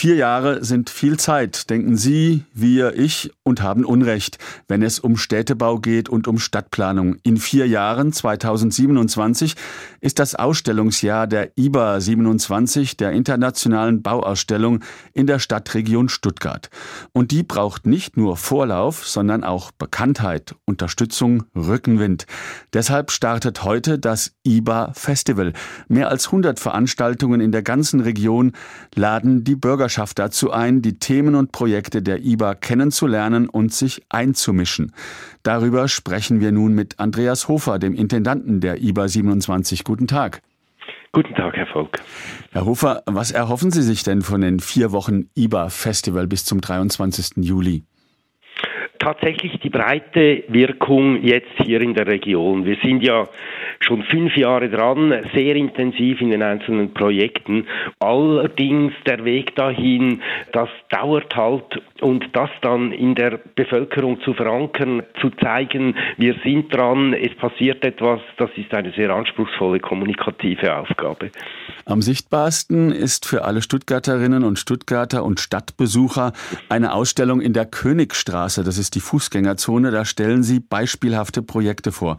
Vier Jahre sind viel Zeit, denken Sie, wir, ich und haben Unrecht, wenn es um Städtebau geht und um Stadtplanung. In vier Jahren, 2027, ist das Ausstellungsjahr der IBA 27, der Internationalen Bauausstellung in der Stadtregion Stuttgart. Und die braucht nicht nur Vorlauf, sondern auch Bekanntheit, Unterstützung, Rückenwind. Deshalb startet heute das IBA Festival. Mehr als 100 Veranstaltungen in der ganzen Region laden die Bürger Bürgerschaft dazu ein, die Themen und Projekte der IBA kennenzulernen und sich einzumischen. Darüber sprechen wir nun mit Andreas Hofer, dem Intendanten der IBA 27. Guten Tag. Guten Tag, Herr Volk. Herr Hofer, was erhoffen Sie sich denn von den vier Wochen IBA Festival bis zum 23. Juli? Tatsächlich die breite Wirkung jetzt hier in der Region. Wir sind ja schon fünf Jahre dran, sehr intensiv in den einzelnen Projekten. Allerdings der Weg dahin, das dauert halt und das dann in der Bevölkerung zu verankern, zu zeigen, wir sind dran, es passiert etwas, das ist eine sehr anspruchsvolle kommunikative Aufgabe. Am sichtbarsten ist für alle Stuttgarterinnen und Stuttgarter und Stadtbesucher eine Ausstellung in der Königstraße. Das ist die Fußgängerzone. Da stellen Sie beispielhafte Projekte vor.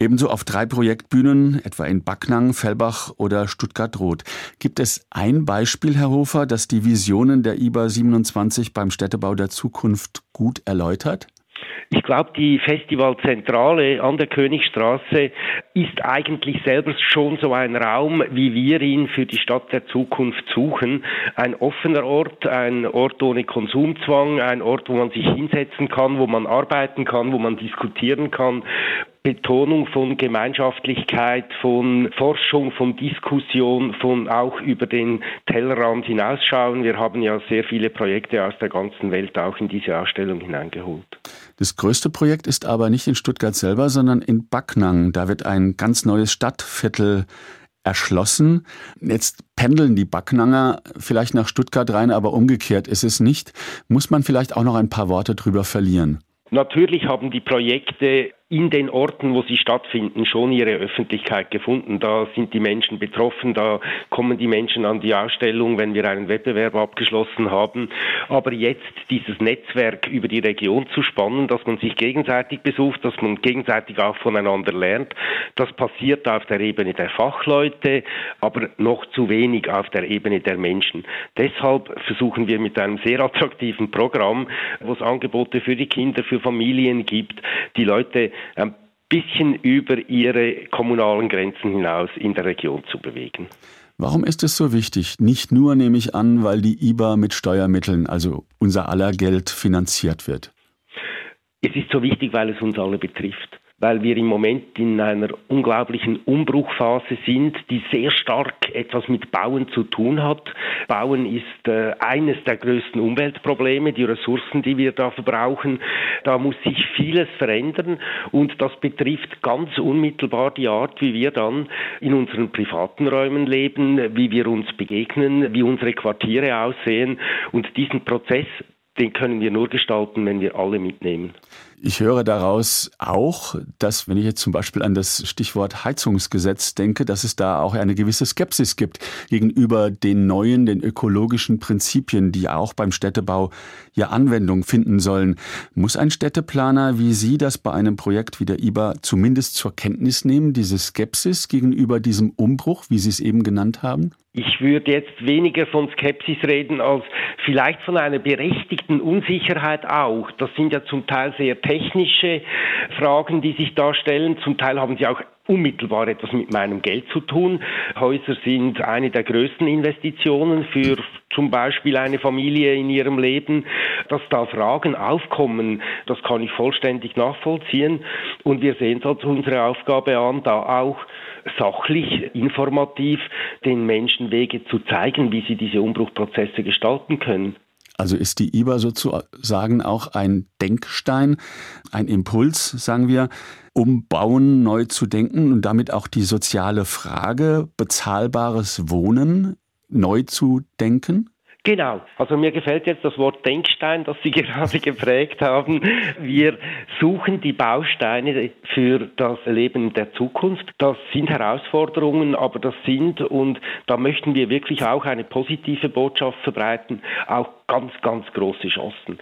Ebenso auf drei Projektbühnen, etwa in Backnang, Fellbach oder Stuttgart-Roth. Gibt es ein Beispiel, Herr Hofer, das die Visionen der IBA 27 beim Städtebau der Zukunft gut erläutert? Ich glaube, die Festivalzentrale an der Königstraße ist eigentlich selbst schon so ein Raum, wie wir ihn für die Stadt der Zukunft suchen. Ein offener Ort, ein Ort ohne Konsumzwang, ein Ort, wo man sich hinsetzen kann, wo man arbeiten kann, wo man diskutieren kann Betonung von Gemeinschaftlichkeit, von Forschung, von Diskussion, von auch über den Tellerrand hinausschauen. Wir haben ja sehr viele Projekte aus der ganzen Welt auch in diese Ausstellung hineingeholt. Das größte Projekt ist aber nicht in Stuttgart selber, sondern in Backnang. Da wird ein ganz neues Stadtviertel erschlossen. Jetzt pendeln die Backnanger vielleicht nach Stuttgart rein, aber umgekehrt ist es nicht. Muss man vielleicht auch noch ein paar Worte drüber verlieren? Natürlich haben die Projekte in den Orten, wo sie stattfinden, schon ihre Öffentlichkeit gefunden. Da sind die Menschen betroffen, da kommen die Menschen an die Ausstellung, wenn wir einen Wettbewerb abgeschlossen haben. Aber jetzt dieses Netzwerk über die Region zu spannen, dass man sich gegenseitig besucht, dass man gegenseitig auch voneinander lernt, das passiert auf der Ebene der Fachleute, aber noch zu wenig auf der Ebene der Menschen. Deshalb versuchen wir mit einem sehr attraktiven Programm, wo es Angebote für die Kinder, für Familien gibt, die Leute ein bisschen über ihre kommunalen Grenzen hinaus in der Region zu bewegen. Warum ist es so wichtig? Nicht nur, nehme ich an, weil die IBA mit Steuermitteln, also unser aller Geld, finanziert wird. Es ist so wichtig, weil es uns alle betrifft weil wir im Moment in einer unglaublichen Umbruchphase sind, die sehr stark etwas mit Bauen zu tun hat. Bauen ist äh, eines der größten Umweltprobleme, die Ressourcen, die wir da verbrauchen. Da muss sich vieles verändern und das betrifft ganz unmittelbar die Art, wie wir dann in unseren privaten Räumen leben, wie wir uns begegnen, wie unsere Quartiere aussehen und diesen Prozess den können wir nur gestalten, wenn wir alle mitnehmen. Ich höre daraus auch, dass, wenn ich jetzt zum Beispiel an das Stichwort Heizungsgesetz denke, dass es da auch eine gewisse Skepsis gibt gegenüber den neuen, den ökologischen Prinzipien, die auch beim Städtebau ja Anwendung finden sollen. Muss ein Städteplaner wie Sie das bei einem Projekt wie der IBA zumindest zur Kenntnis nehmen, diese Skepsis gegenüber diesem Umbruch, wie Sie es eben genannt haben? Ich würde jetzt weniger von Skepsis reden als vielleicht von einer berechtigten Unsicherheit auch. Das sind ja zum Teil sehr technische Fragen, die sich da stellen. Zum Teil haben sie auch unmittelbar etwas mit meinem Geld zu tun. Häuser sind eine der größten Investitionen für zum Beispiel eine Familie in ihrem Leben. Dass da Fragen aufkommen, das kann ich vollständig nachvollziehen. Und wir sehen es als unsere Aufgabe an, da auch sachlich, informativ den Menschen Wege zu zeigen, wie sie diese Umbruchprozesse gestalten können. Also ist die IBA sozusagen auch ein Denkstein, ein Impuls, sagen wir, um Bauen neu zu denken und damit auch die soziale Frage bezahlbares Wohnen neu zu denken? Genau. Also mir gefällt jetzt das Wort Denkstein, das Sie gerade geprägt haben. Wir suchen die Bausteine für das Leben der Zukunft. Das sind Herausforderungen, aber das sind, und da möchten wir wirklich auch eine positive Botschaft verbreiten, auch ganz, ganz große Chancen.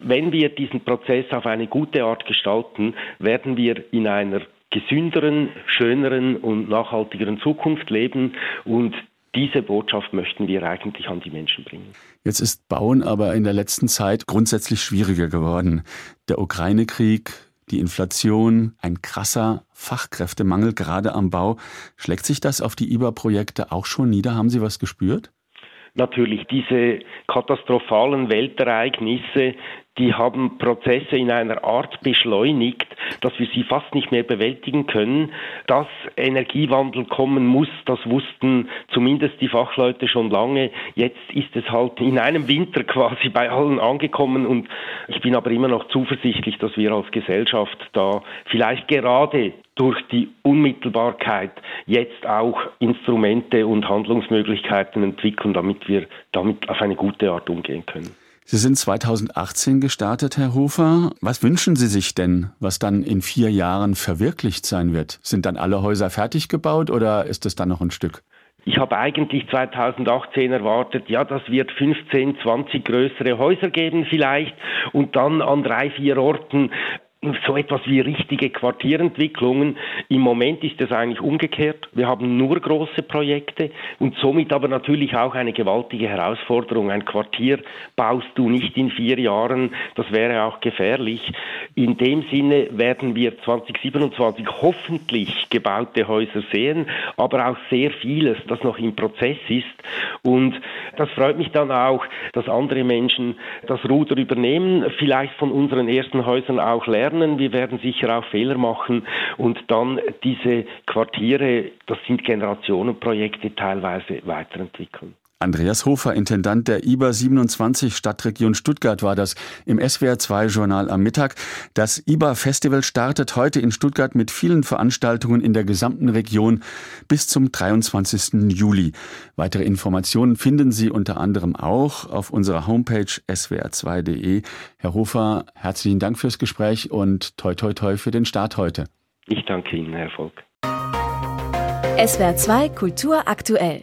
Wenn wir diesen Prozess auf eine gute Art gestalten, werden wir in einer gesünderen, schöneren und nachhaltigeren Zukunft leben und diese Botschaft möchten wir eigentlich an die Menschen bringen. Jetzt ist Bauen aber in der letzten Zeit grundsätzlich schwieriger geworden. Der Ukraine-Krieg, die Inflation, ein krasser Fachkräftemangel gerade am Bau. Schlägt sich das auf die IBA-Projekte auch schon nieder? Haben Sie was gespürt? Natürlich, diese katastrophalen Weltereignisse, die haben Prozesse in einer Art beschleunigt, dass wir sie fast nicht mehr bewältigen können. Dass Energiewandel kommen muss, das wussten zumindest die Fachleute schon lange. Jetzt ist es halt in einem Winter quasi bei allen angekommen und ich bin aber immer noch zuversichtlich, dass wir als Gesellschaft da vielleicht gerade durch die Unmittelbarkeit jetzt auch Instrumente und Handlungsmöglichkeiten entwickeln, damit wir damit auf eine gute Art umgehen können. Sie sind 2018 gestartet, Herr Hofer. Was wünschen Sie sich denn, was dann in vier Jahren verwirklicht sein wird? Sind dann alle Häuser fertig gebaut oder ist es dann noch ein Stück? Ich habe eigentlich 2018 erwartet, ja, das wird 15, 20 größere Häuser geben vielleicht und dann an drei, vier Orten so etwas wie richtige Quartierentwicklungen. Im Moment ist es eigentlich umgekehrt. Wir haben nur große Projekte und somit aber natürlich auch eine gewaltige Herausforderung. Ein Quartier baust du nicht in vier Jahren, das wäre auch gefährlich. In dem Sinne werden wir 2027 hoffentlich gebaute Häuser sehen, aber auch sehr vieles, das noch im Prozess ist. Und das freut mich dann auch, dass andere Menschen das Ruder übernehmen, vielleicht von unseren ersten Häusern auch lernen lernen, wir werden sicher auch Fehler machen und dann diese Quartiere, das sind Generationenprojekte teilweise weiterentwickeln. Andreas Hofer, Intendant der IBA 27 Stadtregion Stuttgart war das im SWR2 Journal am Mittag. Das IBA Festival startet heute in Stuttgart mit vielen Veranstaltungen in der gesamten Region bis zum 23. Juli. Weitere Informationen finden Sie unter anderem auch auf unserer Homepage swr2.de. Herr Hofer, herzlichen Dank fürs Gespräch und toi toi toi für den Start heute. Ich danke Ihnen, Herr Volk. SWR2 Kultur aktuell